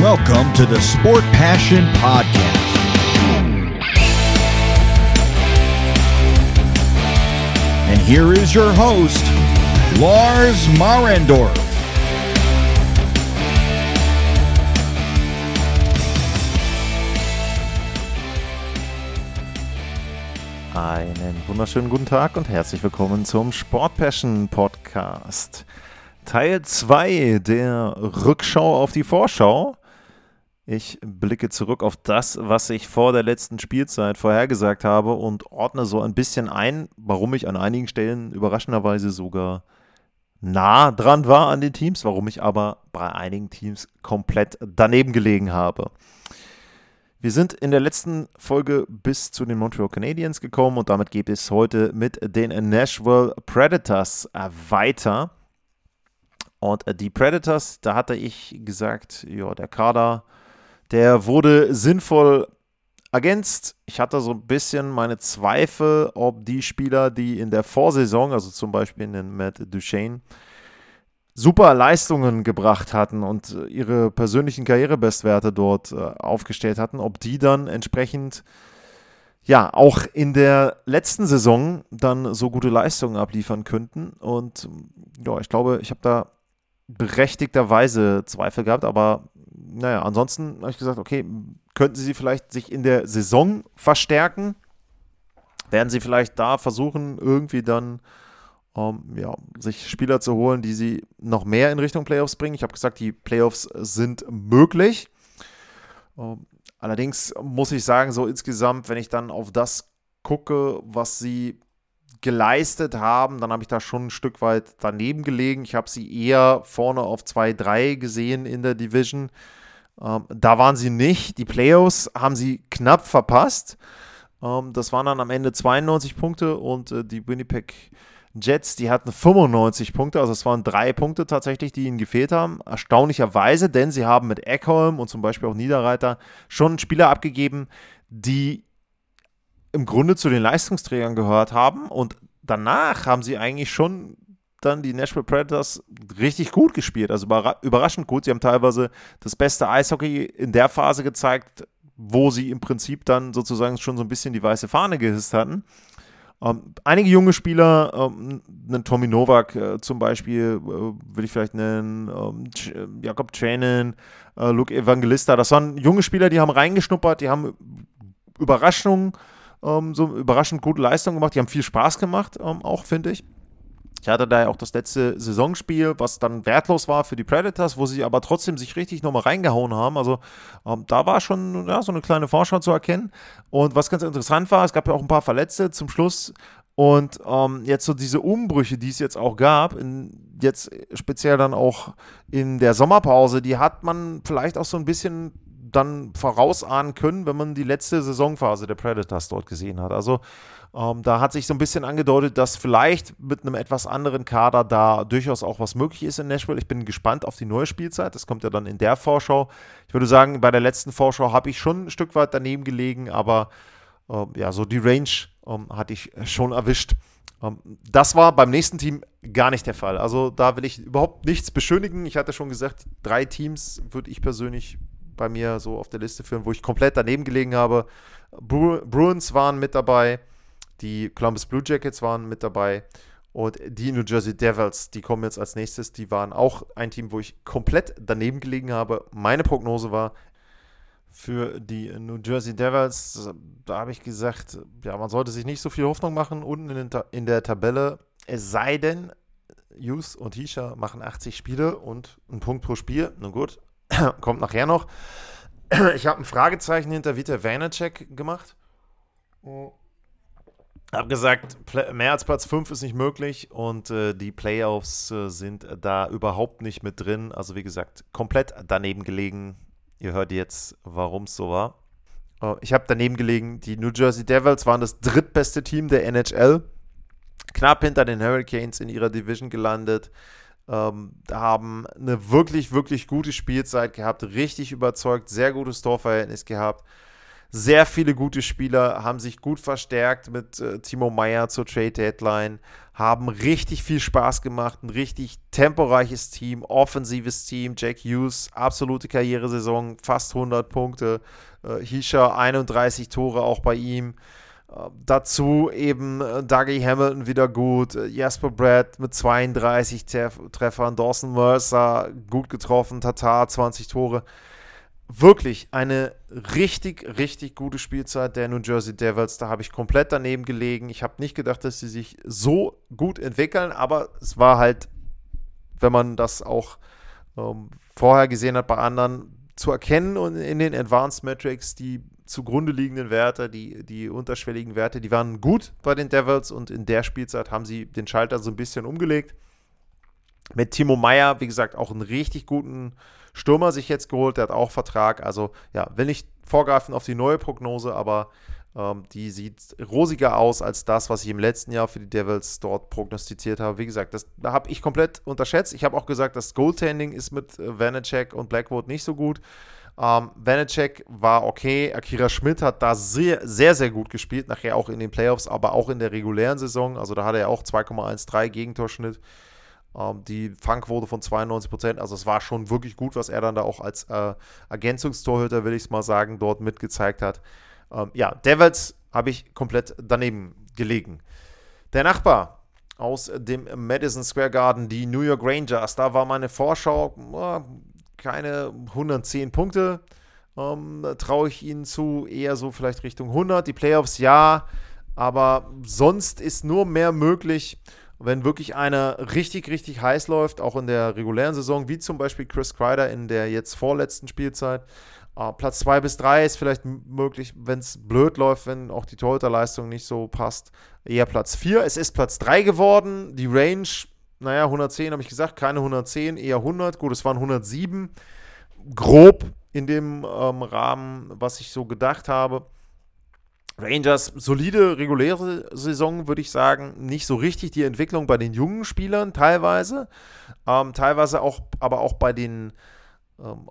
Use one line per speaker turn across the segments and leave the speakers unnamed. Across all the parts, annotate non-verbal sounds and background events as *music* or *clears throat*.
Welcome to the Sport Passion Podcast. And here is your host, Lars Marendorf.
Einen wunderschönen guten Tag und herzlich willkommen zum Sport Passion Podcast. Teil 2 der Rückschau auf die Vorschau. Ich blicke zurück auf das, was ich vor der letzten Spielzeit vorhergesagt habe und ordne so ein bisschen ein, warum ich an einigen Stellen überraschenderweise sogar nah dran war an den Teams, warum ich aber bei einigen Teams komplett daneben gelegen habe. Wir sind in der letzten Folge bis zu den Montreal Canadiens gekommen und damit geht es heute mit den Nashville Predators weiter. Und die Predators, da hatte ich gesagt, ja, der Kader, der wurde sinnvoll ergänzt. Ich hatte so ein bisschen meine Zweifel, ob die Spieler, die in der Vorsaison, also zum Beispiel in Matt Duchesne, super Leistungen gebracht hatten und ihre persönlichen Karrierebestwerte dort äh, aufgestellt hatten, ob die dann entsprechend ja auch in der letzten Saison dann so gute Leistungen abliefern könnten. Und ja, ich glaube, ich habe da berechtigterweise Zweifel gehabt, aber naja, ansonsten habe ich gesagt, okay, könnten sie vielleicht sich in der Saison verstärken? Werden sie vielleicht da versuchen, irgendwie dann ähm, ja, sich Spieler zu holen, die sie noch mehr in Richtung Playoffs bringen. Ich habe gesagt, die Playoffs sind möglich. Ähm, allerdings muss ich sagen, so insgesamt, wenn ich dann auf das gucke, was sie geleistet haben, dann habe ich da schon ein Stück weit daneben gelegen. Ich habe sie eher vorne auf 2-3 gesehen in der Division. Ähm, da waren sie nicht. Die Playoffs haben sie knapp verpasst. Ähm, das waren dann am Ende 92 Punkte und äh, die Winnipeg Jets, die hatten 95 Punkte, also es waren drei Punkte tatsächlich, die ihnen gefehlt haben. Erstaunlicherweise, denn sie haben mit Eckholm und zum Beispiel auch Niederreiter schon Spieler abgegeben, die im Grunde zu den Leistungsträgern gehört haben. Und danach haben sie eigentlich schon dann die Nashville Predators richtig gut gespielt, also überraschend gut. Sie haben teilweise das beste Eishockey in der Phase gezeigt, wo sie im Prinzip dann sozusagen schon so ein bisschen die weiße Fahne gehisst hatten. Ähm, einige junge Spieler, ähm, einen Tommy Novak äh, zum Beispiel, äh, will ich vielleicht nennen, ähm, äh, Jakob Trainen, äh, Luke Evangelista, das waren junge Spieler, die haben reingeschnuppert, die haben Überraschungen, ähm, so überraschend gute Leistungen gemacht, die haben viel Spaß gemacht, ähm, auch finde ich. Ich hatte da ja auch das letzte Saisonspiel, was dann wertlos war für die Predators, wo sie aber trotzdem sich richtig nochmal reingehauen haben. Also ähm, da war schon ja, so eine kleine Vorschau zu erkennen. Und was ganz interessant war, es gab ja auch ein paar Verletzte zum Schluss. Und ähm, jetzt so diese Umbrüche, die es jetzt auch gab, in, jetzt speziell dann auch in der Sommerpause, die hat man vielleicht auch so ein bisschen dann vorausahnen können, wenn man die letzte Saisonphase der Predators dort gesehen hat. Also ähm, da hat sich so ein bisschen angedeutet, dass vielleicht mit einem etwas anderen Kader da durchaus auch was möglich ist in Nashville. Ich bin gespannt auf die neue Spielzeit. Das kommt ja dann in der Vorschau. Ich würde sagen, bei der letzten Vorschau habe ich schon ein Stück weit daneben gelegen, aber äh, ja, so die Range ähm, hatte ich schon erwischt. Ähm, das war beim nächsten Team gar nicht der Fall. Also da will ich überhaupt nichts beschönigen. Ich hatte schon gesagt, drei Teams würde ich persönlich bei mir so auf der Liste führen, wo ich komplett daneben gelegen habe. Bru Bruins waren mit dabei, die Columbus Blue Jackets waren mit dabei und die New Jersey Devils, die kommen jetzt als nächstes, die waren auch ein Team, wo ich komplett daneben gelegen habe. Meine Prognose war für die New Jersey Devils, da habe ich gesagt, ja, man sollte sich nicht so viel Hoffnung machen unten in, in der Tabelle, es sei denn, Hughes und Hisha machen 80 Spiele und einen Punkt pro Spiel. Nun gut, *clears throat* kommt nachher noch. *clears throat* Ich habe ein Fragezeichen hinter Vita Vanacek gemacht. Habe gesagt, mehr als Platz 5 ist nicht möglich und äh, die Playoffs äh, sind da überhaupt nicht mit drin. Also wie gesagt, komplett daneben gelegen. Ihr hört jetzt, warum es so war. Äh, ich habe daneben gelegen, die New Jersey Devils waren das drittbeste Team der NHL. Knapp hinter den Hurricanes in ihrer Division gelandet ähm, haben eine wirklich, wirklich gute Spielzeit gehabt, richtig überzeugt, sehr gutes Torverhältnis gehabt. Sehr viele gute Spieler haben sich gut verstärkt mit äh, Timo Meyer zur Trade Deadline, haben richtig viel Spaß gemacht, ein richtig temporeiches Team, offensives Team. Jack Hughes, absolute Karrieresaison, fast 100 Punkte. Äh, Hisha, 31 Tore auch bei ihm. Dazu eben äh, Dougie Hamilton wieder gut, äh, Jasper Brad mit 32 Treffern, Dawson Mercer gut getroffen, Tatar 20 Tore wirklich eine richtig, richtig gute Spielzeit der New Jersey Devils. Da habe ich komplett daneben gelegen. Ich habe nicht gedacht, dass sie sich so gut entwickeln, aber es war halt, wenn man das auch ähm, vorher gesehen hat bei anderen, zu erkennen und in den Advanced Metrics, die zugrunde liegenden Werte, die, die unterschwelligen Werte, die waren gut bei den Devils und in der Spielzeit haben sie den Schalter so ein bisschen umgelegt. Mit Timo Meyer, wie gesagt, auch einen richtig guten Stürmer sich jetzt geholt, der hat auch Vertrag. Also ja, will nicht vorgreifen auf die neue Prognose, aber ähm, die sieht rosiger aus als das, was ich im letzten Jahr für die Devils dort prognostiziert habe. Wie gesagt, das da habe ich komplett unterschätzt. Ich habe auch gesagt, das Goaltending ist mit äh, Vanacek und Blackwood nicht so gut. Ähm, Vanacek war okay. Akira Schmidt hat da sehr, sehr, sehr gut gespielt. Nachher auch in den Playoffs, aber auch in der regulären Saison. Also da hat er auch 2,13 Gegentorschnitt. Ähm, die Fangquote von 92 Prozent. Also es war schon wirklich gut, was er dann da auch als äh, Ergänzungstorhüter, will ich es mal sagen, dort mitgezeigt hat. Ähm, ja, Devils habe ich komplett daneben gelegen. Der Nachbar aus dem Madison Square Garden, die New York Rangers, da war meine Vorschau keine 110 Punkte. Ähm, traue ich ihnen zu, eher so vielleicht Richtung 100. Die Playoffs ja, aber sonst ist nur mehr möglich wenn wirklich einer richtig, richtig heiß läuft, auch in der regulären Saison, wie zum Beispiel Chris Kreider in der jetzt vorletzten Spielzeit, äh, Platz 2 bis 3 ist vielleicht möglich, wenn es blöd läuft, wenn auch die Torhüterleistung nicht so passt, eher Platz 4. Es ist Platz 3 geworden, die Range, naja, 110 habe ich gesagt, keine 110, eher 100, gut, es waren 107, grob in dem ähm, Rahmen, was ich so gedacht habe. Rangers solide reguläre Saison, würde ich sagen. Nicht so richtig die Entwicklung bei den jungen Spielern teilweise. Ähm, teilweise auch, aber auch bei den ähm,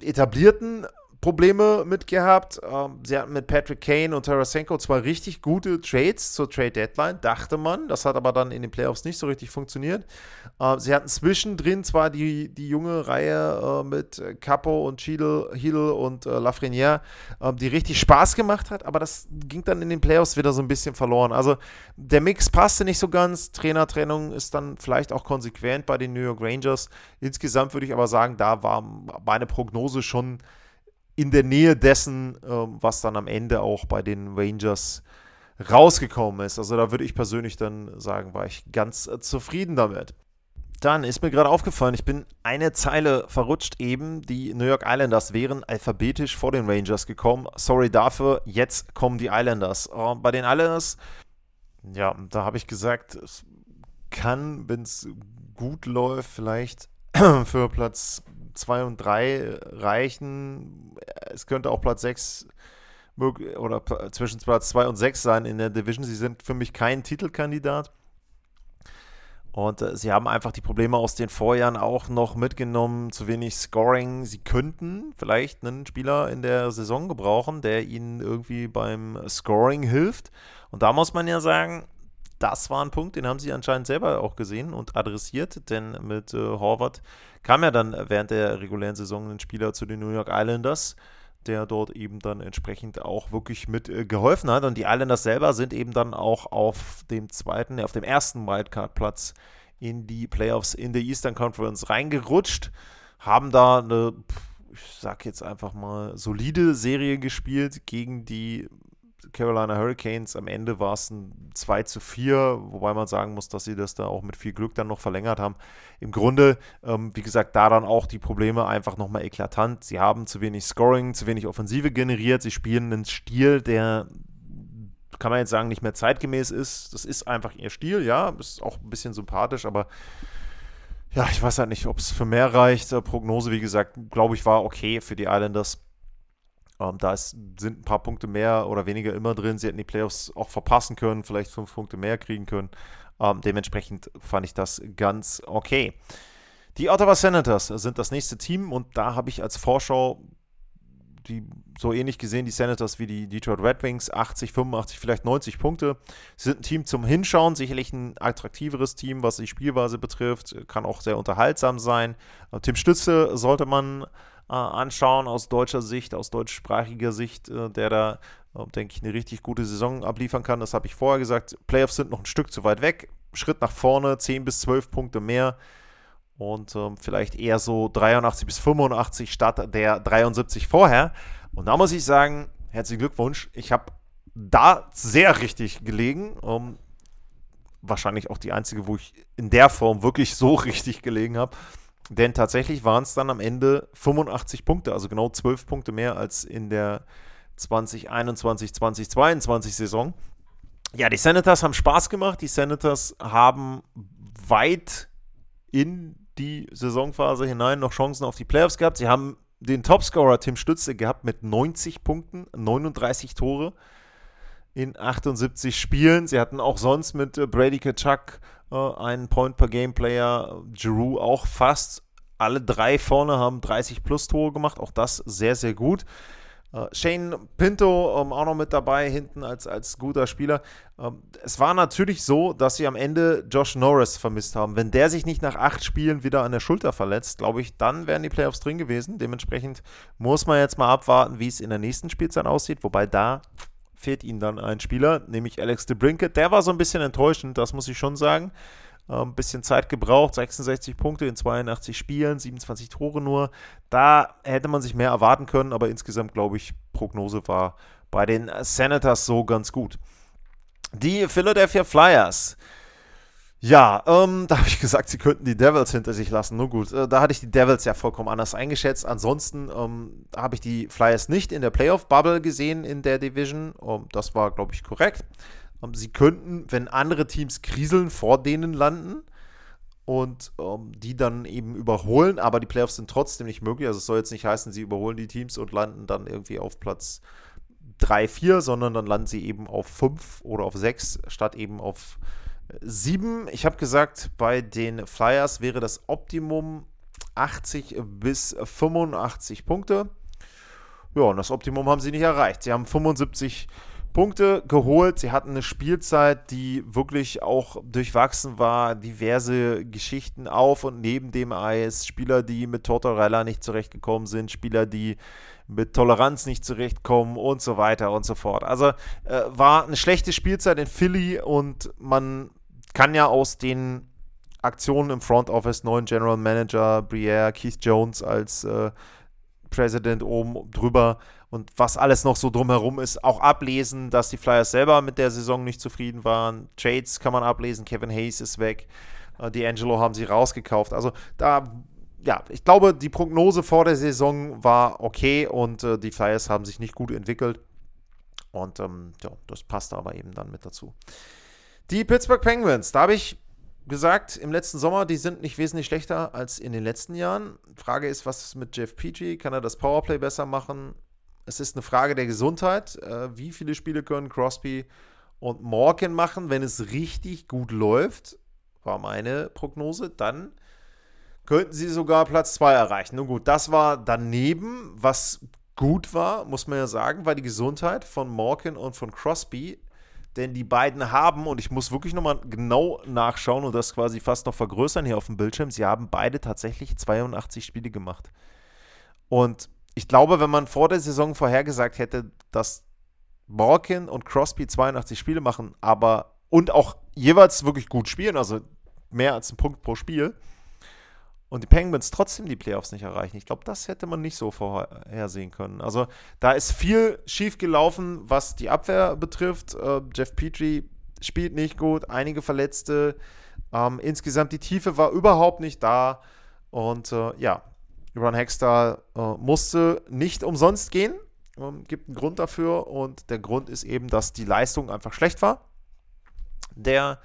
etablierten Probleme mit gehabt. Ähm, sie hatten mit Patrick Kane und Tarasenko zwei richtig gute Trades zur Trade Deadline, dachte man. Das hat aber dann in den Playoffs nicht so richtig funktioniert. Ähm, sie hatten zwischendrin zwar die, die junge Reihe äh, mit Capo und Cheadle, und äh, Lafreniere, äh, die richtig Spaß gemacht hat, aber das ging dann in den Playoffs wieder so ein bisschen verloren. Also der Mix passte nicht so ganz. Trainertrennung ist dann vielleicht auch konsequent bei den New York Rangers. Insgesamt würde ich aber sagen, da war meine Prognose schon in der Nähe dessen, ähm, was dann am Ende auch bei den Rangers rausgekommen ist. Also da würde ich persönlich dann sagen, war ich ganz äh, zufrieden damit. Dann ist mir gerade aufgefallen, ich bin eine Zeile verrutscht eben. Die New York Islanders wären alphabetisch vor den Rangers gekommen. Sorry dafür, jetzt kommen die Islanders. Äh, bei den Islanders, ja, da habe ich gesagt, es kann, wenn es gut läuft, vielleicht *clears throat* für Platz 2 und 3 reichen. Es könnte auch Platz 6 oder zwischen Platz 2 und 6 sein in der Division. Sie sind für mich kein Titelkandidat. Und äh, sie haben einfach die Probleme aus den Vorjahren auch noch mitgenommen. Zu wenig Scoring. Sie könnten vielleicht einen Spieler in der Saison gebrauchen, der ihnen irgendwie beim Scoring hilft. Und da muss man ja sagen, das war ein Punkt, den haben sie anscheinend selber auch gesehen und adressiert, denn mit äh, Horvath kam ja dann während der regulären Saison ein Spieler zu den New York Islanders, der dort eben dann entsprechend auch wirklich mit äh, geholfen hat. Und die Islanders selber sind eben dann auch auf dem zweiten, auf dem ersten Wildcard-Platz in die Playoffs in der Eastern Conference reingerutscht, haben da eine, ich sag jetzt einfach mal, solide Serie gespielt gegen die Carolina Hurricanes. Am Ende war es ein 2 zu 4, wobei man sagen muss, dass sie das da auch mit viel Glück dann noch verlängert haben. Im Grunde, ähm, wie gesagt, da dann auch die Probleme einfach nochmal eklatant. Sie haben zu wenig Scoring, zu wenig Offensive generiert. Sie spielen einen Stil, der kann man jetzt sagen, nicht mehr zeitgemäß ist. Das ist einfach ihr Stil, ja, ist auch ein bisschen sympathisch, aber ja, ich weiß halt nicht, ob es für mehr reicht. Prognose, wie gesagt, glaube ich, war okay für die Islanders. Ähm, da ist, sind ein paar Punkte mehr oder weniger immer drin. Sie hätten die Playoffs auch verpassen können, vielleicht fünf Punkte mehr kriegen können. Ähm, dementsprechend fand ich das ganz okay. Die Ottawa Senators sind das nächste Team und da habe ich als Vorschau die so ähnlich gesehen die Senators wie die Detroit Red Wings, 80, 85, vielleicht 90 Punkte. Sie sind ein Team zum Hinschauen, sicherlich ein attraktiveres Team, was die Spielweise betrifft, kann auch sehr unterhaltsam sein. Äh, Tim Stütze sollte man äh, anschauen aus deutscher Sicht, aus deutschsprachiger Sicht, äh, der da, äh, denke ich, eine richtig gute Saison abliefern kann. Das habe ich vorher gesagt. Playoffs sind noch ein Stück zu weit weg. Schritt nach vorne, 10 bis 12 Punkte mehr und ähm, vielleicht eher so 83 bis 85 statt der 73 vorher. Und da muss ich sagen, herzlichen Glückwunsch. Ich habe da sehr richtig gelegen. Ähm, wahrscheinlich auch die einzige, wo ich in der Form wirklich so *laughs* richtig gelegen habe. Denn tatsächlich waren es dann am Ende 85 Punkte, also genau 12 Punkte mehr als in der 2021, 2022 Saison. Ja, die Senators haben Spaß gemacht. Die Senators haben weit in die Saisonphase hinein noch Chancen auf die Playoffs gehabt. Sie haben den Topscorer Tim Stütze gehabt mit 90 Punkten, 39 Tore in 78 Spielen. Sie hatten auch sonst mit äh, Brady Kachuk einen Point-per-Game-Player, Giroux auch fast. Alle drei vorne haben 30 plus Tore gemacht, auch das sehr, sehr gut. Äh, Shane Pinto ähm, auch noch mit dabei, hinten als, als guter Spieler. Ähm, es war natürlich so, dass sie am Ende Josh Norris vermisst haben. Wenn der sich nicht nach acht Spielen wieder an der Schulter verletzt, glaube ich, dann wären die Playoffs drin gewesen. Dementsprechend muss man jetzt mal abwarten, wie es in der nächsten Spielzeit aussieht. Wobei da fehlt ihnen dann ein Spieler, nämlich Alex DeBrinket. Der war so ein bisschen enttäuschend, das muss ich schon sagen. Ein ähm, bisschen Zeit gebraucht, 66 Punkte in 82 Spielen, 27 Tore nur. Da hätte man sich mehr erwarten können, aber insgesamt glaube ich, Prognose war bei den Senators so ganz gut. Die Philadelphia Flyers. Ja, ähm, *laughs* da habe ich gesagt, sie könnten die Devils hinter sich lassen. Nur gut, äh, da hatte ich die Devils ja vollkommen anders eingeschätzt. Ansonsten ähm, habe ich die Flyers nicht in der Playoff-Bubble gesehen in der Division. Um, das war, glaube ich, korrekt. Ähm, sie könnten, wenn andere Teams kriseln, vor denen landen und ähm, die dann eben überholen, aber die Playoffs sind trotzdem nicht möglich. Also es soll jetzt nicht heißen, sie überholen die Teams und landen dann irgendwie auf Platz 3, 4, sondern dann landen sie eben auf 5 oder auf 6 statt eben auf 7. Ich habe gesagt, bei den Flyers wäre das Optimum 80 bis 85 Punkte. Ja, und das Optimum haben sie nicht erreicht. Sie haben 75 Punkte geholt. Sie hatten eine Spielzeit, die wirklich auch durchwachsen war. Diverse Geschichten auf und neben dem Eis. Spieler, die mit Tortorella nicht zurechtgekommen sind. Spieler, die mit Toleranz nicht zurechtkommen und so weiter und so fort. Also äh, war eine schlechte Spielzeit in Philly und man kann ja aus den Aktionen im Front Office, neuen General Manager, Briere, Keith Jones als äh, President oben drüber und was alles noch so drumherum ist, auch ablesen, dass die Flyers selber mit der Saison nicht zufrieden waren. Trades kann man ablesen, Kevin Hayes ist weg, äh, D'Angelo haben sie rausgekauft. Also da, ja, ich glaube, die Prognose vor der Saison war okay und äh, die Flyers haben sich nicht gut entwickelt. Und ähm, ja, das passt aber eben dann mit dazu. Die Pittsburgh Penguins, da habe ich gesagt im letzten Sommer, die sind nicht wesentlich schlechter als in den letzten Jahren. Frage ist, was ist mit Jeff Petrie? Kann er das Powerplay besser machen? Es ist eine Frage der Gesundheit. Äh, wie viele Spiele können Crosby und Morgan machen, wenn es richtig gut läuft? War meine Prognose. Dann könnten sie sogar Platz 2 erreichen. Nun gut, das war daneben, was gut war, muss man ja sagen, war die Gesundheit von Morgan und von Crosby denn die beiden haben, und ich muss wirklich nochmal genau nachschauen und das quasi fast noch vergrößern hier auf dem Bildschirm, sie haben beide tatsächlich 82 Spiele gemacht. Und ich glaube, wenn man vor der Saison vorhergesagt hätte, dass Morgan und Crosby 82 Spiele machen, aber und auch jeweils wirklich gut spielen, also mehr als einen Punkt pro Spiel, und die Penguins trotzdem die Playoffs nicht erreichen. Ich glaube, das hätte man nicht so vorhersehen können. Also da ist viel schief gelaufen, was die Abwehr betrifft. Äh, Jeff Petrie spielt nicht gut, einige Verletzte. Ähm, insgesamt die Tiefe war überhaupt nicht da. Und äh, ja, Ron Hextall äh, musste nicht umsonst gehen. Ähm, gibt einen Grund dafür. Und der Grund ist eben, dass die Leistung einfach schlecht war. Der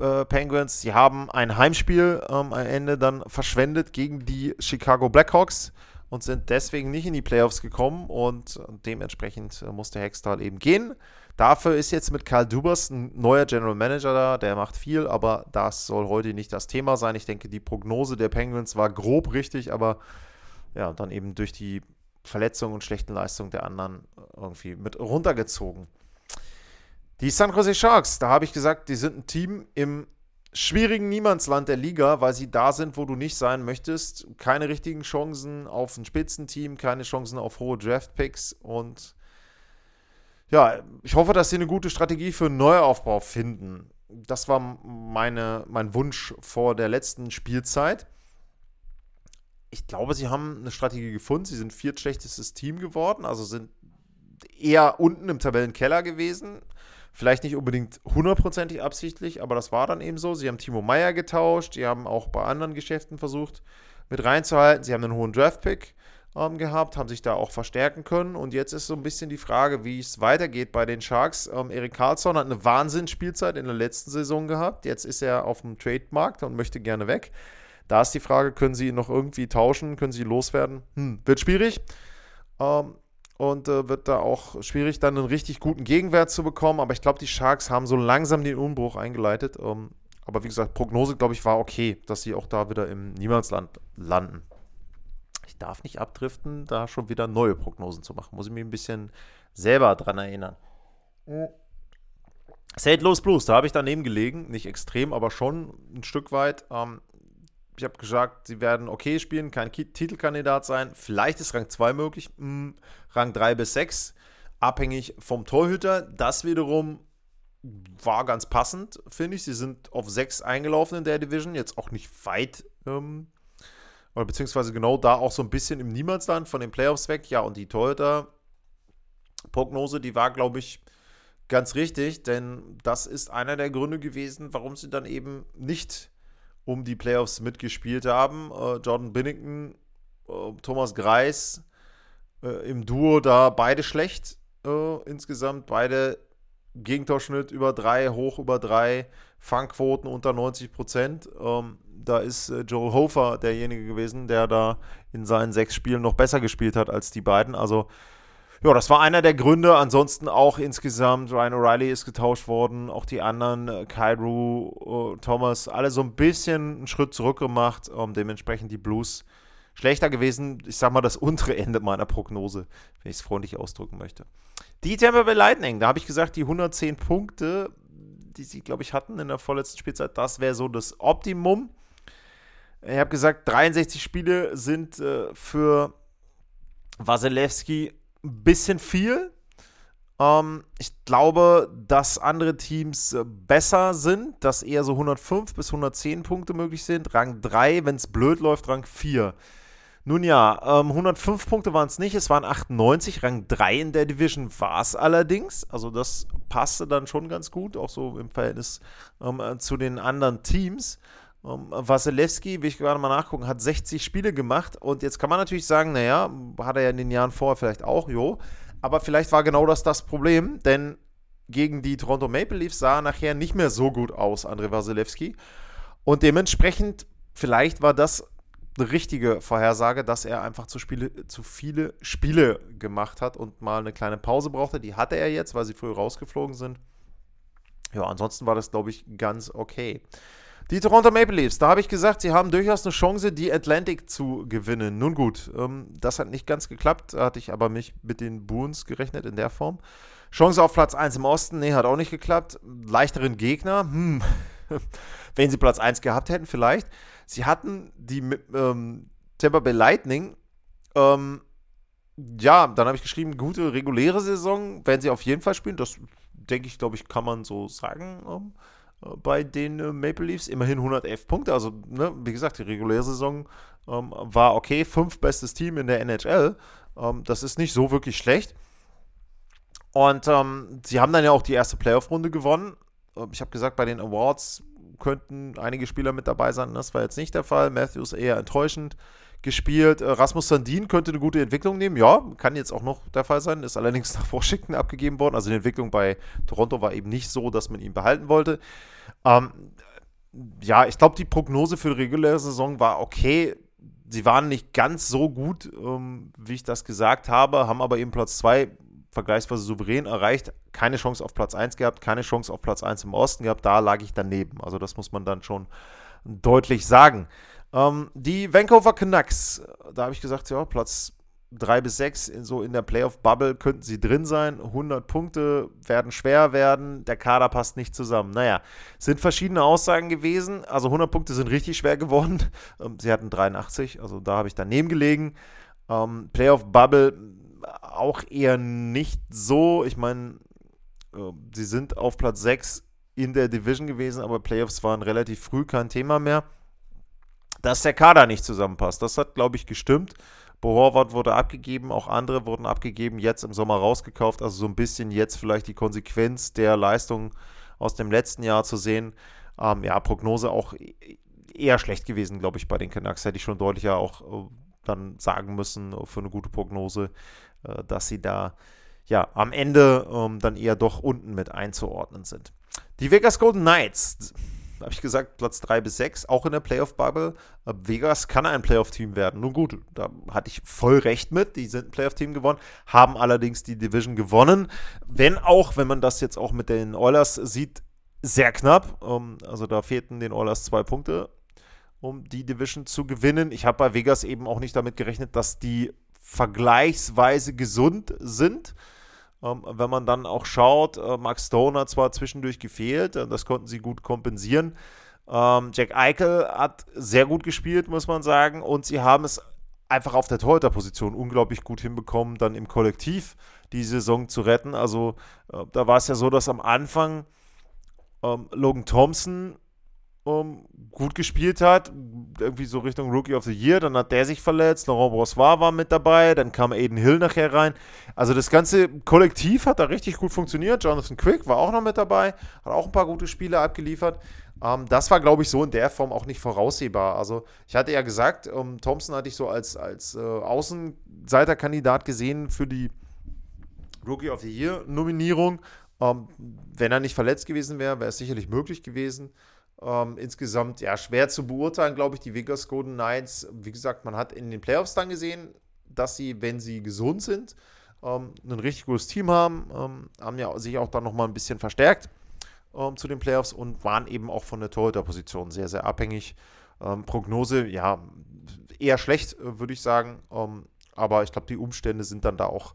äh, Penguins. Sie haben ein Heimspiel ähm, am Ende dann verschwendet gegen die Chicago Blackhawks und sind deswegen nicht in die Playoffs gekommen und dementsprechend äh, musste Hextall eben gehen. Dafür ist jetzt mit Karl Dubers ein neuer General Manager da, der macht viel, aber das soll heute nicht das Thema sein. Ich denke, die Prognose der Penguins war grob richtig, aber ja, dann eben durch die Verletzungen und schlechten Leistungen der anderen irgendwie mit runtergezogen. Die San Jose Sharks, da habe ich gesagt, die sind ein Team im schwierigen Niemandsland der Liga, weil sie da sind, wo du nicht sein möchtest. Keine richtigen Chancen auf ein Spitzenteam, keine Chancen auf hohe Draftpicks und ja, ich hoffe, dass sie eine gute Strategie für einen Neuaufbau finden. Das war meine, mein Wunsch vor der letzten Spielzeit. Ich glaube, sie haben eine Strategie gefunden. Sie sind viertschlechtestes Team geworden, also sind eher unten im Tabellenkeller gewesen. Vielleicht nicht unbedingt hundertprozentig absichtlich, aber das war dann eben so. Sie haben Timo Meyer getauscht, sie haben auch bei anderen Geschäften versucht, mit reinzuhalten. Sie haben einen hohen Draftpick ähm, gehabt, haben sich da auch verstärken können. Und jetzt ist so ein bisschen die Frage, wie es weitergeht bei den Sharks. Ähm, Erik Karlsson hat eine Wahnsinnsspielzeit in der letzten Saison gehabt. Jetzt ist er auf dem Trademarkt und möchte gerne weg. Da ist die Frage, können sie ihn noch irgendwie tauschen, können sie loswerden? Hm, wird schwierig. Ähm, und äh, wird da auch schwierig, dann einen richtig guten Gegenwert zu bekommen. Aber ich glaube, die Sharks haben so langsam den Umbruch eingeleitet. Ähm, aber wie gesagt, Prognose, glaube ich, war okay, dass sie auch da wieder im Niemandsland landen. Ich darf nicht abdriften, da schon wieder neue Prognosen zu machen. Muss ich mich ein bisschen selber dran erinnern. St. Louis Blues, da habe ich daneben gelegen. Nicht extrem, aber schon ein Stück weit. Ähm, ich habe gesagt, sie werden okay spielen, kein Titelkandidat sein. Vielleicht ist Rang 2 möglich, hm, Rang 3 bis 6, abhängig vom Torhüter. Das wiederum war ganz passend, finde ich. Sie sind auf 6 eingelaufen in der Division, jetzt auch nicht weit, ähm, oder beziehungsweise genau da auch so ein bisschen im Niemandsland von den Playoffs weg. Ja, und die Torhüter-Prognose, die war, glaube ich, ganz richtig, denn das ist einer der Gründe gewesen, warum sie dann eben nicht um die Playoffs mitgespielt haben. Äh, Jordan Binnington, äh, Thomas Greis äh, im Duo da beide schlecht äh, insgesamt. Beide Gegentorschnitt über drei, hoch über drei, Fangquoten unter 90 Prozent. Ähm, da ist äh, Joel Hofer derjenige gewesen, der da in seinen sechs Spielen noch besser gespielt hat als die beiden. Also ja, das war einer der Gründe. Ansonsten auch insgesamt, Ryan O'Reilly ist getauscht worden, auch die anderen, äh, äh, Thomas, alle so ein bisschen einen Schritt zurück gemacht. Ähm, dementsprechend die Blues schlechter gewesen. Ich sag mal, das untere Ende meiner Prognose, wenn ich es freundlich ausdrücken möchte. Die Tampa Bay Lightning, da habe ich gesagt, die 110 Punkte, die sie, glaube ich, hatten in der vorletzten Spielzeit, das wäre so das Optimum. Ich habe gesagt, 63 Spiele sind äh, für Wasilewski ein bisschen viel. Ähm, ich glaube, dass andere Teams äh, besser sind, dass eher so 105 bis 110 Punkte möglich sind. Rang 3, wenn es blöd läuft, Rang 4. Nun ja, ähm, 105 Punkte waren es nicht, es waren 98. Rang 3 in der Division war es allerdings. Also das passte dann schon ganz gut, auch so im Verhältnis ähm, äh, zu den anderen Teams. Um, ähm, Wasilewski, will ich gerade mal nachgucken, hat 60 Spiele gemacht und jetzt kann man natürlich sagen, naja, hat er ja in den Jahren vorher vielleicht auch, jo. Aber vielleicht war genau das das Problem, denn gegen die Toronto Maple Leafs sah er nachher nicht mehr so gut aus, André Wasilewski. Und dementsprechend, vielleicht war das eine richtige Vorhersage, dass er einfach zu, Spiele, zu viele Spiele gemacht hat und mal eine kleine Pause brauchte. Die hatte er jetzt, weil sie früh rausgeflogen sind. Ja, ansonsten war das, glaube ich, ganz okay. Die Toronto Maple Leafs, da habe ich gesagt, sie haben durchaus eine Chance, die Atlantic zu gewinnen. Nun gut, ähm, das hat nicht ganz geklappt, da hatte ich aber mich mit den Boons gerechnet in der Form. Chance auf Platz 1 im Osten, nee, hat auch nicht geklappt. Leichteren Gegner, hm, *laughs* wenn sie Platz 1 gehabt hätten, vielleicht. Sie hatten die ähm, Tampa Bay Lightning, ähm, ja, dann habe ich geschrieben, gute reguläre Saison, werden sie auf jeden Fall spielen. Das denke ich, glaube ich, kann man so sagen. Bei den äh, Maple Leafs. Immerhin 111 Punkte. Also, ne, wie gesagt, die reguläre Saison ähm, war okay. Fünf bestes Team in der NHL. Ähm, das ist nicht so wirklich schlecht. Und ähm, sie haben dann ja auch die erste Playoff-Runde gewonnen. Ähm, ich habe gesagt, bei den Awards könnten einige Spieler mit dabei sein. Das war jetzt nicht der Fall. Matthews eher enttäuschend gespielt. Äh, Rasmus Sandin könnte eine gute Entwicklung nehmen. Ja, kann jetzt auch noch der Fall sein. Ist allerdings *laughs* nach Washington abgegeben worden. Also die Entwicklung bei Toronto war eben nicht so, dass man ihn behalten wollte. Ähm, ja, ich glaube, die Prognose für die reguläre Saison war okay. Sie waren nicht ganz so gut, ähm, wie ich das gesagt habe, haben aber eben Platz 2 vergleichsweise souverän erreicht. Keine Chance auf Platz 1 gehabt, keine Chance auf Platz 1 im Osten gehabt. Da lag ich daneben. Also das muss man dann schon deutlich sagen. Ähm, die Vancouver Canucks, da habe ich gesagt, ja, Platz drei bis sechs, so in der Playoff-Bubble könnten sie drin sein. 100 Punkte werden schwer werden. Der Kader passt nicht zusammen. Naja, sind verschiedene Aussagen gewesen. Also 100 Punkte sind richtig schwer geworden. *laughs* Ähm, sie hatten 83, also da habe ich daneben gelegen. Ähm, Playoff-Bubble auch eher nicht so. Ich meine, äh, sie sind auf Platz 6 in der Division gewesen, aber Playoffs waren relativ früh kein Thema mehr. Dass der Kader nicht zusammenpasst, das hat, glaube ich, gestimmt. Bo Horvath wurde abgegeben, auch andere wurden abgegeben, jetzt im Sommer rausgekauft. Also so ein bisschen jetzt vielleicht die Konsequenz der Leistung aus dem letzten Jahr zu sehen. Ähm, ja, Prognose auch eher schlecht gewesen, glaube ich, bei den Canucks. Hätte ich schon deutlicher auch äh, dann sagen müssen äh, für eine gute Prognose, äh, dass sie da ja am Ende ähm, dann eher doch unten mit einzuordnen sind. Die Vegas Golden Knights habe ich gesagt, Platz 3 bis 6, auch in der Playoff-Bubble. Äh, Vegas kann ein Playoff-Team werden. Nun gut, da hatte ich voll recht mit. Die sind ein Playoff-Team geworden, haben allerdings die Division gewonnen. Wenn auch, wenn man das jetzt auch mit den Oilers sieht, sehr knapp. Ähm, also da fehlten den Oilers zwei Punkte, um die Division zu gewinnen. Ich habe bei Vegas eben auch nicht damit gerechnet, dass die vergleichsweise gesund sind. Ähm, wenn man dann auch schaut, äh, Max Stone hat zwar zwischendurch gefehlt, äh, das konnten sie gut kompensieren. Ähm, Jack Eichel hat sehr gut gespielt, muss man sagen, und sie haben es einfach auf der Torhüter-Position unglaublich gut hinbekommen, dann im Kollektiv die Saison zu retten. Also äh, da war es ja so, dass am Anfang ähm, Logan Thompson um, gut gespielt hat, irgendwie so Richtung Rookie of the Year, dann hat der sich verletzt, Laurent Brossois war mit dabei, dann kam Aiden Hill nachher rein. Also das ganze Kollektiv hat da richtig gut funktioniert. Jonathan Quick war auch noch mit dabei, hat auch ein paar gute Spiele abgeliefert. Ähm, das war, glaube ich, so in der Form auch nicht voraussehbar. Also ich hatte ja gesagt, ähm, Thompson hatte ich so als, als äh, Außenseiterkandidat gesehen für die Rookie of the Year Nominierung. Ähm, wenn er nicht verletzt gewesen wäre, wäre es sicherlich möglich gewesen. Ähm, insgesamt ja schwer zu beurteilen, glaube ich, die Vegas Golden Knights. Wie gesagt, man hat in den Playoffs dann gesehen, dass sie, wenn sie gesund sind, ähm, ein richtig gutes Team haben, ähm, haben ja sich auch dann nochmal ein bisschen verstärkt ähm, zu den Playoffs und waren eben auch von der Torhüter-Position sehr, sehr abhängig. Ähm, Prognose, ja, eher schlecht, äh, würde ich sagen. Ähm, aber ich glaube, die Umstände sind dann da auch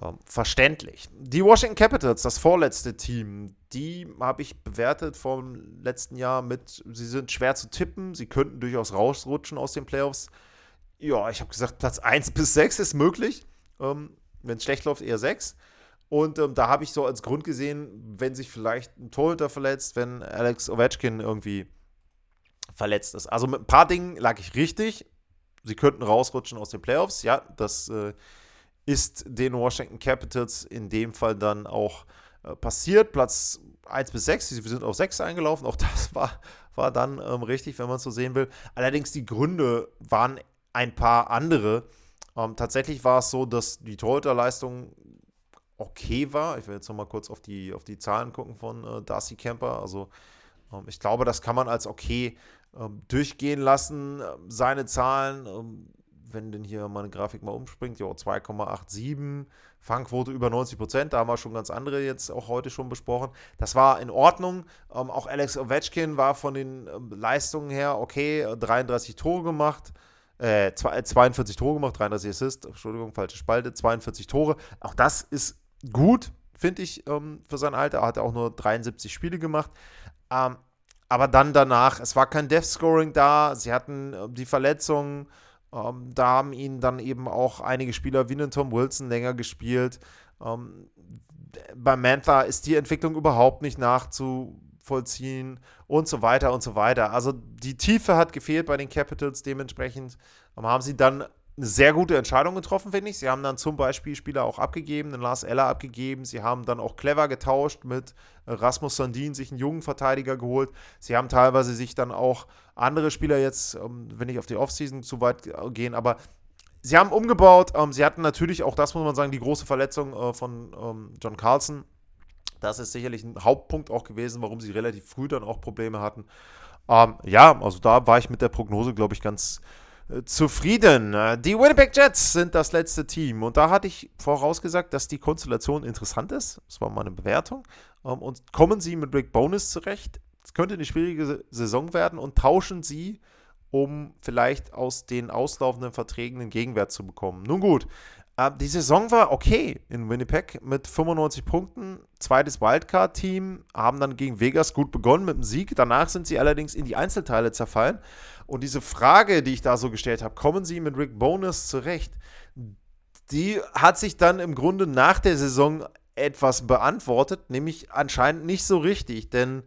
ähm, verständlich. Die Washington Capitals, das vorletzte Team, die habe ich bewertet vom letzten Jahr mit, sie sind schwer zu tippen, sie könnten durchaus rausrutschen aus den Playoffs. Ja, ich habe gesagt, Platz 1 *laughs* bis 6 ist möglich. Ähm, wenn es schlecht läuft, eher 6. Und ähm, da habe ich so als Grund gesehen, wenn sich vielleicht ein Torhüter verletzt, wenn Alex Ovechkin irgendwie verletzt ist. Also mit ein paar Dingen lag ich richtig. Sie könnten rausrutschen aus den Playoffs. Ja, das äh, ist den Washington Capitals in dem Fall dann auch äh, passiert. Platz 1 bis 6, wir sind auf 6 eingelaufen, auch das war, war dann ähm, richtig, wenn man es so sehen will. Allerdings die Gründe waren ein paar andere. Ähm, tatsächlich war es so, dass die Torhüterleistung okay war. Ich will jetzt nochmal kurz auf die, auf die Zahlen gucken von äh, Darcy Kemper. Also ähm, ich glaube, das kann man als okay ähm, durchgehen lassen. Ähm, seine Zahlen ähm, wenn denn hier meine Grafik mal umspringt, ja, 2,87, Fangquote über 90 Prozent, da haben wir schon ganz andere jetzt auch heute schon besprochen. Das war in Ordnung. Ähm, auch Alex Ovechkin war von den ähm, Leistungen her okay, 33 Tore gemacht. Äh, 42 Tore gemacht, 33 Assists, Entschuldigung, falsche Spalte, 42 Tore. Auch das ist gut, finde ich, ähm, für sein Alter. Er hat auch nur 73 Spiele gemacht. Ähm, aber dann danach, es war kein Death Scoring da, sie hatten äh, die Verletzungen. Ähm, da haben ihn dann eben auch einige Spieler wie einen Tom Wilson länger gespielt. Ähm, bei Mantha ist die Entwicklung überhaupt nicht nachzuvollziehen und so weiter und so weiter. Also die Tiefe hat gefehlt bei den Capitals. Dementsprechend ähm, haben sie dann eine sehr gute Entscheidung getroffen, finde ich. Sie haben dann zum Beispiel Spieler auch abgegeben, den Lars Eller abgegeben. Sie haben dann auch clever getauscht mit Rasmus Sandin, sich einen jungen Verteidiger geholt. Sie haben teilweise sich dann auch andere Spieler jetzt, ähm, wenn ich auf die Offseason zu weit gehen, aber sie haben umgebaut. Ähm, sie hatten natürlich auch, das muss man sagen, die große Verletzung äh, von ähm, John Carlson. Das ist sicherlich ein Hauptpunkt auch gewesen, warum sie relativ früh dann auch Probleme hatten. ja, also da war ich mit der Prognose, glaube ich, ganz zufrieden. Die Winnipeg Jets sind das letzte Team und da hatte ich vorausgesagt, dass die Konstellation interessant ist. Das war meine Bewertung. Ähm, und kommen sie mit Rick Bonus zurecht? Es könnte eine schwierige Saison werden und tauschen sie um vielleicht aus den auslaufenden Verträgen einen Gegenwert zu bekommen. Nun gut, äh, die Saison war okay in Winnipeg mit 95 Punkten. Zweites Wildcard-Team haben dann gegen Vegas gut begonnen mit dem Sieg. Danach sind sie allerdings in die Einzelteile zerfallen. Und diese Frage, die ich da so gestellt habe, kommen sie mit Rick Bonus zurecht? Die hat sich dann im Grunde nach der Saison etwas beantwortet, nämlich anscheinend nicht so richtig, denn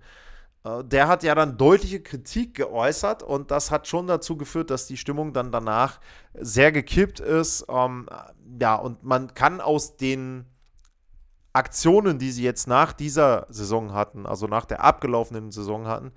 der hat ja dann deutliche Kritik geäußert und das hat schon dazu geführt, dass die Stimmung dann danach sehr gekippt ist. Ähm, ja, und man kann aus den Aktionen, die sie jetzt nach dieser Saison hatten, also nach der abgelaufenen Saison hatten,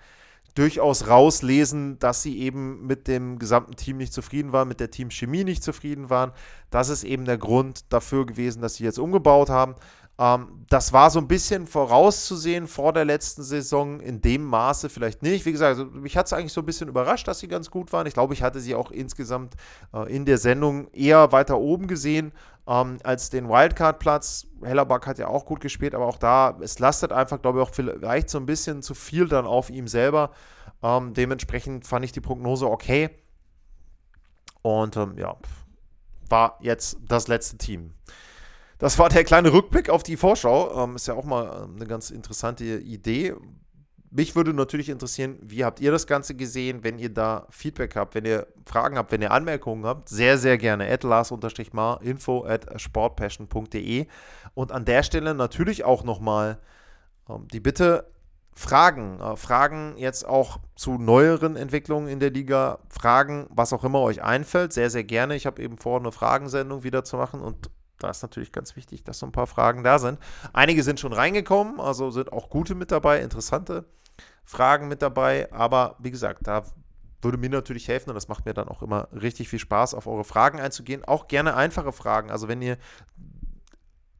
durchaus rauslesen, dass sie eben mit dem gesamten Team nicht zufrieden waren, mit der Teamchemie nicht zufrieden waren. Das ist eben der Grund dafür gewesen, dass sie jetzt umgebaut haben. Ähm, das war so ein bisschen vorauszusehen vor der letzten Saison, in dem Maße vielleicht nicht. Wie gesagt, also mich hat es eigentlich so ein bisschen überrascht, dass sie ganz gut waren. Ich glaube, ich hatte sie auch insgesamt äh, in der Sendung eher weiter oben gesehen ähm, als den Wildcard-Platz. Hellerback hat ja auch gut gespielt, aber auch da, es lastet einfach, glaube ich, auch vielleicht so ein bisschen zu viel dann auf ihm selber. Ähm, dementsprechend fand ich die Prognose okay. Und ähm, ja, war jetzt das letzte Team. Das war der kleine Rückblick auf die Vorschau. Ähm, ist ja auch mal ähm, eine ganz interessante Idee. Mich würde natürlich interessieren, wie habt ihr das Ganze gesehen? Wenn ihr da Feedback habt, wenn ihr Fragen habt, wenn ihr Anmerkungen habt, sehr, sehr gerne. At Lars-Mar, info at sportpassion.de. Und an der Stelle natürlich auch nochmal ähm, die Bitte, Fragen, äh, Fragen jetzt auch zu neueren Entwicklungen in der Liga, Fragen, was auch immer euch einfällt, sehr, sehr gerne. Ich habe eben vor, eine Fragensendung wieder zu machen und da ist natürlich ganz wichtig, dass so ein paar Fragen da sind. Einige sind schon reingekommen, also sind auch gute mit dabei, interessante Fragen mit dabei. Aber wie gesagt, da würde mir natürlich helfen und das macht mir dann auch immer richtig viel Spaß, auf eure Fragen einzugehen. Auch gerne einfache Fragen. Also wenn ihr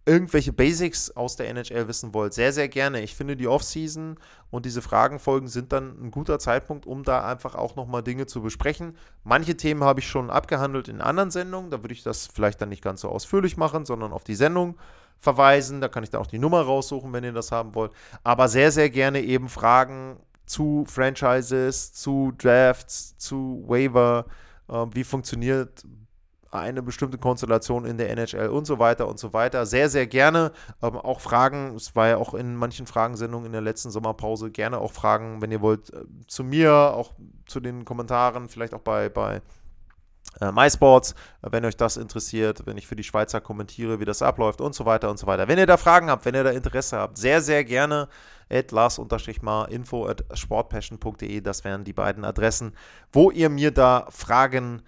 irgendwelche Basics aus der NHL wissen wollt, sehr, sehr gerne. Ich finde, die Offseason und diese Fragenfolgen sind dann ein guter Zeitpunkt, um da einfach auch nochmal Dinge zu besprechen. Manche Themen habe ich schon abgehandelt in anderen Sendungen. Da würde ich das vielleicht dann nicht ganz so ausführlich machen, sondern auf die Sendung verweisen. Da kann ich dann auch die Nummer raussuchen, wenn ihr das haben wollt. Aber sehr, sehr gerne eben Fragen zu Franchises, zu Drafts, zu Waiver. Äh, wie funktioniert eine bestimmte Konstellation in der NHL und so weiter und so weiter. Sehr, sehr gerne ähm, auch Fragen, es war ja auch in manchen Fragensendungen in der letzten Sommerpause, gerne auch Fragen, wenn ihr wollt, äh, zu mir, auch zu den Kommentaren, vielleicht auch bei, bei äh, MySports, äh, wenn euch das interessiert, wenn ich für die Schweizer kommentiere, wie das abläuft und so weiter und so weiter. Wenn ihr da Fragen habt, wenn ihr da Interesse habt, sehr, sehr gerne at lars-mar info at sportpassion.de, das wären die beiden Adressen, wo ihr mir da Fragen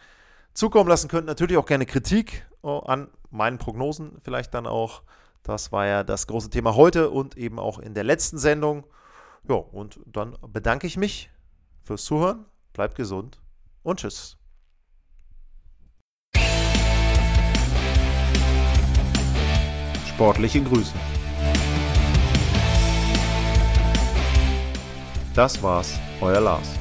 zukommen lassen könnt. Natürlich auch gerne Kritik oh, an meinen Prognosen vielleicht dann auch. Das war ja das große Thema heute und eben auch in der letzten Sendung. Ja, und dann bedanke ich mich fürs Zuhören. Bleibt gesund und tschüss.
Sportliche Grüße. Das war's, euer Lars.